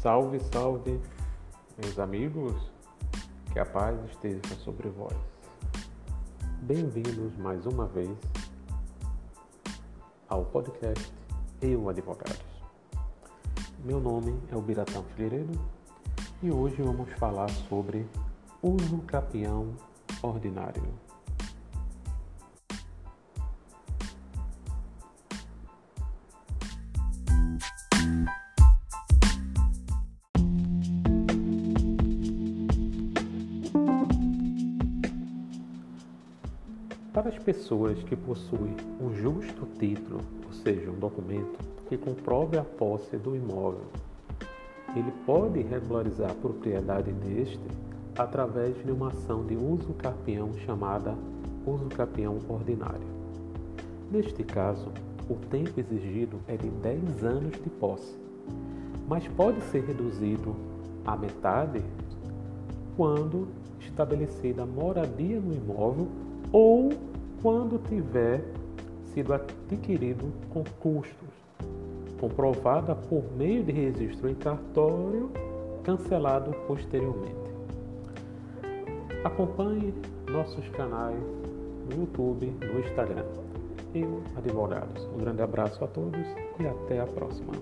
Salve, salve, meus amigos, que a paz esteja sobre vós. Bem-vindos mais uma vez ao podcast Eu Advogados. Meu nome é o Biratão Figueiredo e hoje vamos falar sobre uso capião ordinário. Para as pessoas que possuem um justo título, ou seja, um documento que comprove a posse do imóvel, ele pode regularizar a propriedade deste através de uma ação de uso capião chamada uso capião ordinário. Neste caso, o tempo exigido é de 10 anos de posse, mas pode ser reduzido à metade quando estabelecida moradia no imóvel ou quando tiver sido adquirido com custos, comprovada por meio de registro em cartório, cancelado posteriormente. Acompanhe nossos canais no YouTube, no Instagram. Eu, advogados. Um grande abraço a todos e até a próxima.